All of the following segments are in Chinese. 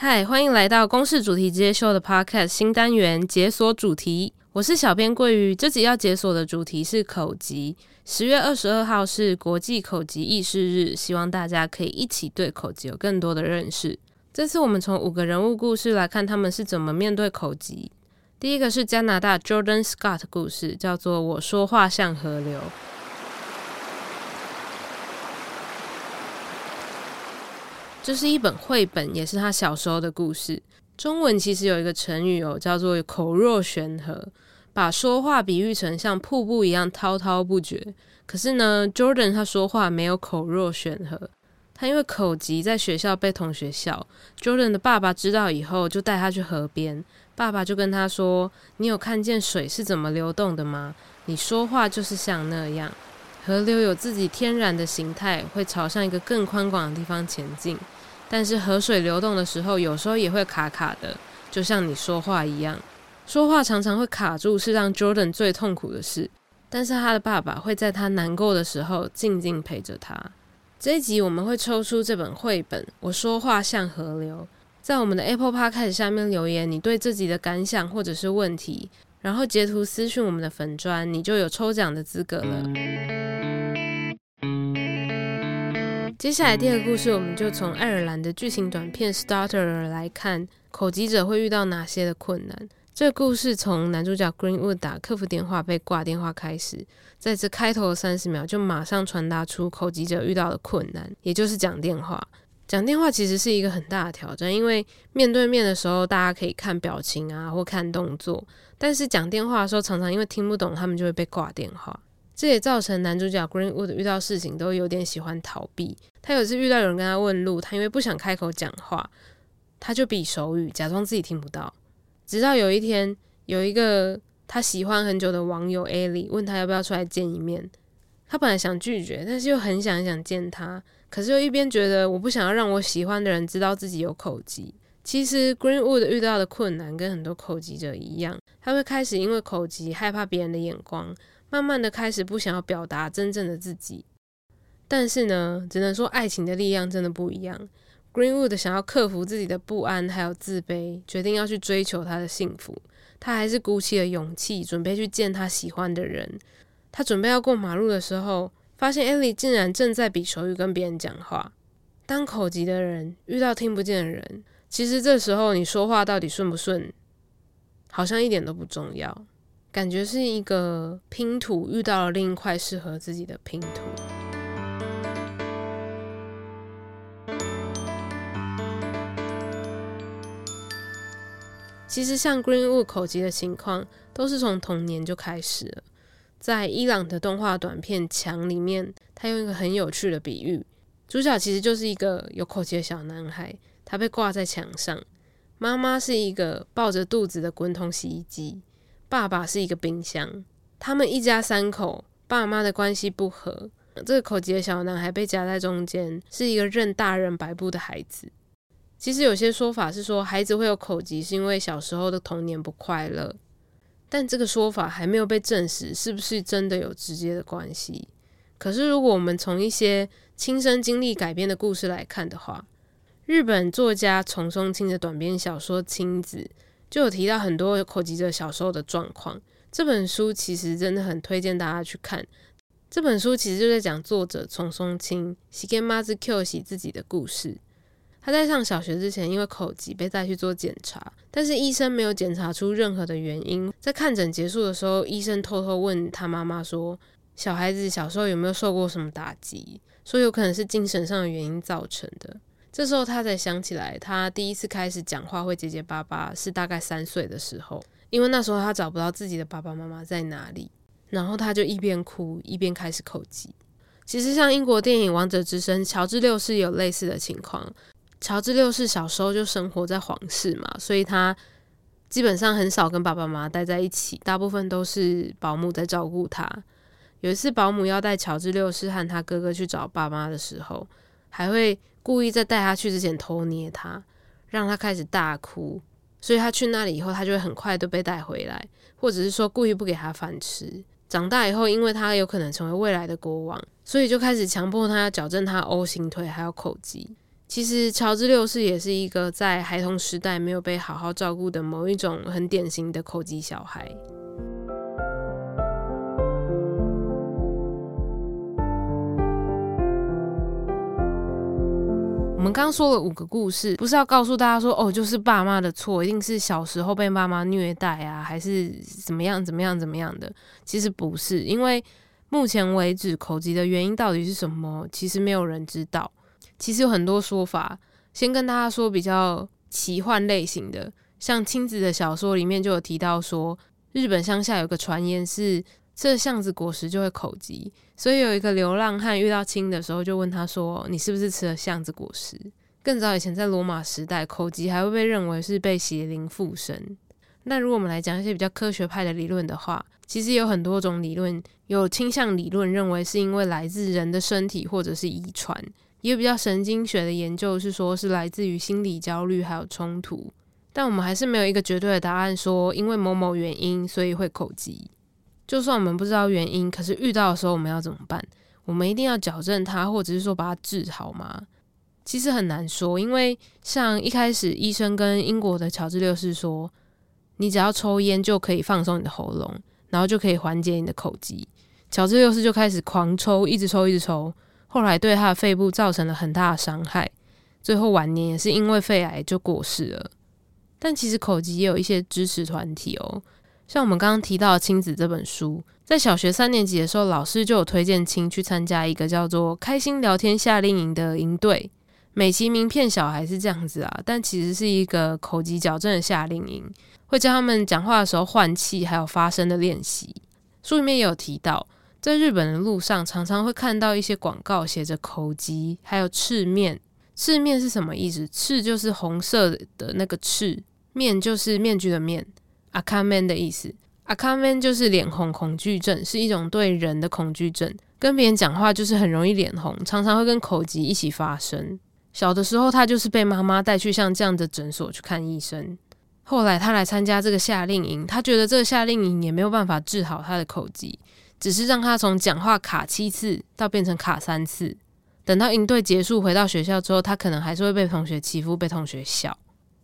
嗨，欢迎来到公式主题直接秀的 Podcast 新单元解锁主题。我是小编桂鱼，这集要解锁的主题是口疾。十月二十二号是国际口疾意识日，希望大家可以一起对口疾有更多的认识。这次我们从五个人物故事来看他们是怎么面对口疾。第一个是加拿大 Jordan Scott 故事，叫做《我说话像河流》。这是一本绘本，也是他小时候的故事。中文其实有一个成语哦，叫做“口若悬河”，把说话比喻成像瀑布一样滔滔不绝。可是呢，Jordan 他说话没有口若悬河，他因为口疾在学校被同学笑。Jordan 的爸爸知道以后，就带他去河边。爸爸就跟他说：“你有看见水是怎么流动的吗？你说话就是像那样。河流有自己天然的形态，会朝向一个更宽广的地方前进。”但是河水流动的时候，有时候也会卡卡的，就像你说话一样。说话常常会卡住，是让 Jordan 最痛苦的事。但是他的爸爸会在他难过的时候静静陪着他。这一集我们会抽出这本绘本《我说话像河流》，在我们的 Apple Podcast 下面留言你对自己的感想或者是问题，然后截图私讯我们的粉砖，你就有抽奖的资格了。接下来第二个故事，我们就从爱尔兰的剧情短片《Starter》来看口疾者会遇到哪些的困难。这个故事从男主角 Greenwood 打客服电话被挂电话开始，在这开头的三十秒就马上传达出口疾者遇到的困难，也就是讲电话。讲电话其实是一个很大的挑战，因为面对面的时候大家可以看表情啊或看动作，但是讲电话的时候常常因为听不懂，他们就会被挂电话。这也造成男主角 Greenwood 遇到事情都有点喜欢逃避。他有次遇到有人跟他问路，他因为不想开口讲话，他就比手语，假装自己听不到。直到有一天，有一个他喜欢很久的网友 Ali 问他要不要出来见一面。他本来想拒绝，但是又很想很想见他，可是又一边觉得我不想要让我喜欢的人知道自己有口疾。其实 Greenwood 遇到的困难跟很多口疾者一样，他会开始因为口疾害怕别人的眼光。慢慢的开始不想要表达真正的自己，但是呢，只能说爱情的力量真的不一样。Greenwood 想要克服自己的不安还有自卑，决定要去追求他的幸福。他还是鼓起了勇气，准备去见他喜欢的人。他准备要过马路的时候，发现 Ellie 竟然正在比手语跟别人讲话。当口疾的人遇到听不见的人，其实这时候你说话到底顺不顺，好像一点都不重要。感觉是一个拼图遇到了另一块适合自己的拼图。其实像 Greenwood 口疾的情况，都是从童年就开始了。在伊朗的动画短片《墙》里面，他用一个很有趣的比喻，主角其实就是一个有口疾的小男孩，他被挂在墙上，妈妈是一个抱着肚子的滚筒洗衣机。爸爸是一个冰箱，他们一家三口，爸妈的关系不和。这个口疾的小男孩被夹在中间，是一个任大人摆布的孩子。其实有些说法是说，孩子会有口疾是因为小时候的童年不快乐，但这个说法还没有被证实是不是真的有直接的关系。可是如果我们从一些亲身经历改编的故事来看的话，日本作家松松青的短篇小说《亲子》。就有提到很多口疾者小时候的状况。这本书其实真的很推荐大家去看。这本书其实就在讲作者松松青喜跟妈子 Q 喜自己的故事。他在上小学之前，因为口疾被带去做检查，但是医生没有检查出任何的原因。在看诊结束的时候，医生偷偷问他妈妈说：“小孩子小时候有没有受过什么打击？说有可能是精神上的原因造成的。”这时候他才想起来，他第一次开始讲话会结结巴巴是大概三岁的时候，因为那时候他找不到自己的爸爸妈妈在哪里，然后他就一边哭一边开始口疾。其实像英国电影《王者之声》，乔治六世有类似的情况。乔治六世小时候就生活在皇室嘛，所以他基本上很少跟爸爸妈妈待在一起，大部分都是保姆在照顾他。有一次保姆要带乔治六世和他哥哥去找爸妈的时候，还会故意在带他去之前偷捏他，让他开始大哭，所以他去那里以后，他就会很快都被带回来，或者是说故意不给他饭吃。长大以后，因为他有可能成为未来的国王，所以就开始强迫他要矫正他 O 型腿还有口疾。其实乔治六世也是一个在孩童时代没有被好好照顾的某一种很典型的口疾小孩。我们刚说了五个故事，不是要告诉大家说哦，就是爸妈的错，一定是小时候被妈妈虐待啊，还是怎么样怎么样怎么样的？其实不是，因为目前为止口疾的原因到底是什么，其实没有人知道。其实有很多说法，先跟大家说比较奇幻类型的，像亲子的小说里面就有提到说，日本乡下有个传言是吃了橡子果实就会口疾，所以有一个流浪汉遇到亲的时候就问他说：“你是不是吃了橡子果实？”更早以前在罗马时代，口疾还会被认为是被邪灵附身。那如果我们来讲一些比较科学派的理论的话，其实有很多种理论，有倾向理论认为是因为来自人的身体或者是遗传。也有比较神经学的研究是说，是来自于心理焦虑还有冲突，但我们还是没有一个绝对的答案，说因为某某原因所以会口疾。就算我们不知道原因，可是遇到的时候我们要怎么办？我们一定要矫正它，或者是说把它治好吗？其实很难说，因为像一开始医生跟英国的乔治六世说，你只要抽烟就可以放松你的喉咙，然后就可以缓解你的口疾。乔治六世就开始狂抽，一直抽，一直抽。后来对他的肺部造成了很大的伤害，最后晚年也是因为肺癌就过世了。但其实口疾也有一些支持团体哦，像我们刚刚提到《亲子》这本书，在小学三年级的时候，老师就有推荐亲去参加一个叫做“开心聊天夏令营”的营队，美其名骗小孩是这样子啊，但其实是一个口疾矫正的夏令营，会教他们讲话的时候换气，还有发声的练习。书里面也有提到。在日本的路上，常常会看到一些广告，写着口疾，还有赤面。赤面是什么意思？赤就是红色的那个赤，面就是面具的面。阿卡面的意思，阿卡面就是脸红恐惧症，是一种对人的恐惧症。跟别人讲话就是很容易脸红，常常会跟口疾一起发生。小的时候，他就是被妈妈带去像这样的诊所去看医生。后来他来参加这个夏令营，他觉得这个夏令营也没有办法治好他的口疾。只是让他从讲话卡七次到变成卡三次，等到营队结束回到学校之后，他可能还是会被同学欺负，被同学笑。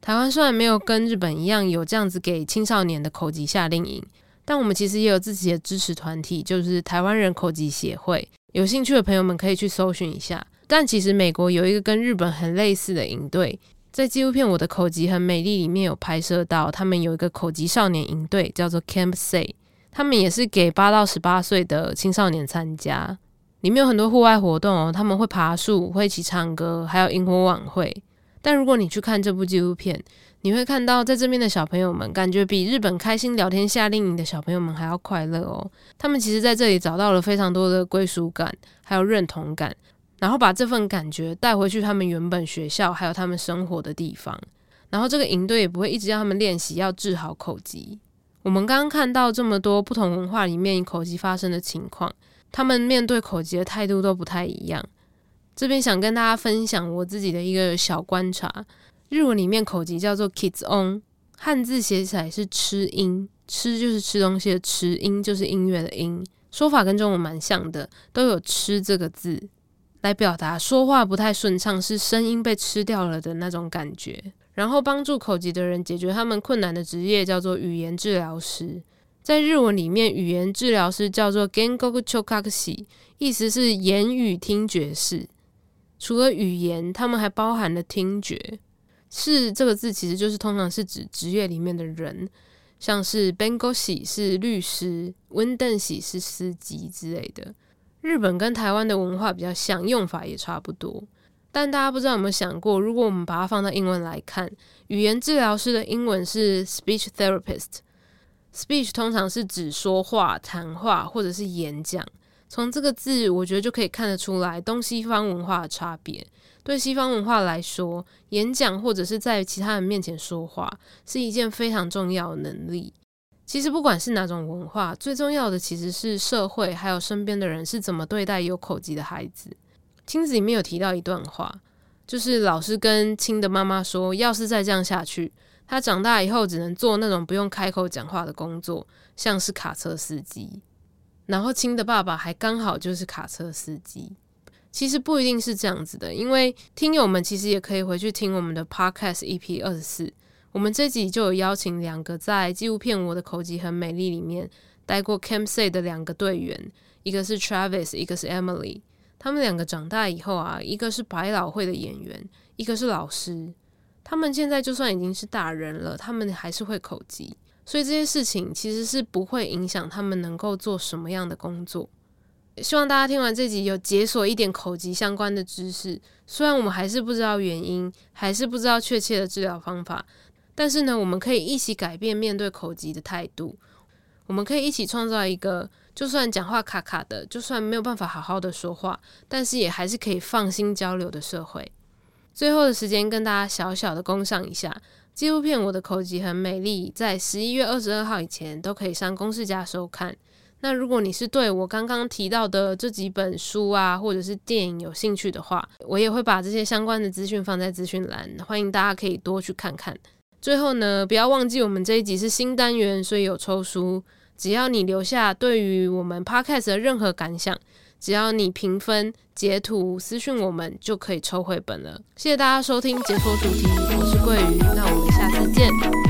台湾虽然没有跟日本一样有这样子给青少年的口疾夏令营，但我们其实也有自己的支持团体，就是台湾人口疾协会。有兴趣的朋友们可以去搜寻一下。但其实美国有一个跟日本很类似的营队，在纪录片《我的口疾很美丽》里面有拍摄到，他们有一个口疾少年营队，叫做 Camp Say。他们也是给八到十八岁的青少年参加，里面有很多户外活动哦，他们会爬树，会一起唱歌，还有萤火晚会。但如果你去看这部纪录片，你会看到在这边的小朋友们，感觉比日本开心聊天夏令营的小朋友们还要快乐哦。他们其实在这里找到了非常多的归属感，还有认同感，然后把这份感觉带回去他们原本学校，还有他们生活的地方。然后这个营队也不会一直让他们练习要治好口疾。我们刚刚看到这么多不同文化里面口疾发生的情况，他们面对口疾的态度都不太一样。这边想跟大家分享我自己的一个小观察：日文里面口级叫做 Kitsune，汉字写起来是吃音，吃就是吃东西的吃，音就是音乐的音，说法跟中文蛮像的，都有吃这个字来表达说话不太顺畅，是声音被吃掉了的那种感觉。然后帮助口级的人解决他们困难的职业叫做语言治疗师，在日文里面，语言治疗师叫做 Gengoku Chokakushi，意思是言语听觉士。除了语言，他们还包含了听觉。是这个字其实就是通常是指职业里面的人，像是 Bengoshi 是律师，Wendenshi 是司机之类的。日本跟台湾的文化比较像，用法也差不多。但大家不知道有没有想过，如果我们把它放到英文来看，语言治疗师的英文是 speech therapist。speech 通常是指说话、谈话或者是演讲。从这个字，我觉得就可以看得出来东西方文化的差别。对西方文化来说，演讲或者是在其他人面前说话是一件非常重要的能力。其实不管是哪种文化，最重要的其实是社会还有身边的人是怎么对待有口疾的孩子。亲子里面有提到一段话，就是老师跟亲的妈妈说，要是再这样下去，他长大以后只能做那种不用开口讲话的工作，像是卡车司机。然后亲的爸爸还刚好就是卡车司机。其实不一定是这样子的，因为听友们其实也可以回去听我们的 Podcast EP 二十四，我们这集就有邀请两个在纪录片《我的口疾很美丽》里面待过 Camp Say 的两个队员，一个是 Travis，一个是 Emily。他们两个长大以后啊，一个是百老汇的演员，一个是老师。他们现在就算已经是大人了，他们还是会口疾，所以这些事情其实是不会影响他们能够做什么样的工作。希望大家听完这集有解锁一点口疾相关的知识。虽然我们还是不知道原因，还是不知道确切的治疗方法，但是呢，我们可以一起改变面对口疾的态度。我们可以一起创造一个，就算讲话卡卡的，就算没有办法好好的说话，但是也还是可以放心交流的社会。最后的时间跟大家小小的工商一下，纪录片《我的口疾很美丽》在十一月二十二号以前都可以上公视家+收看。那如果你是对我刚刚提到的这几本书啊，或者是电影有兴趣的话，我也会把这些相关的资讯放在资讯栏，欢迎大家可以多去看看。最后呢，不要忘记我们这一集是新单元，所以有抽书。只要你留下对于我们 Podcast 的任何感想，只要你评分、截图、私讯我们，就可以抽绘本了。谢谢大家收听《解锁主题》，我是桂鱼，那我们下次见。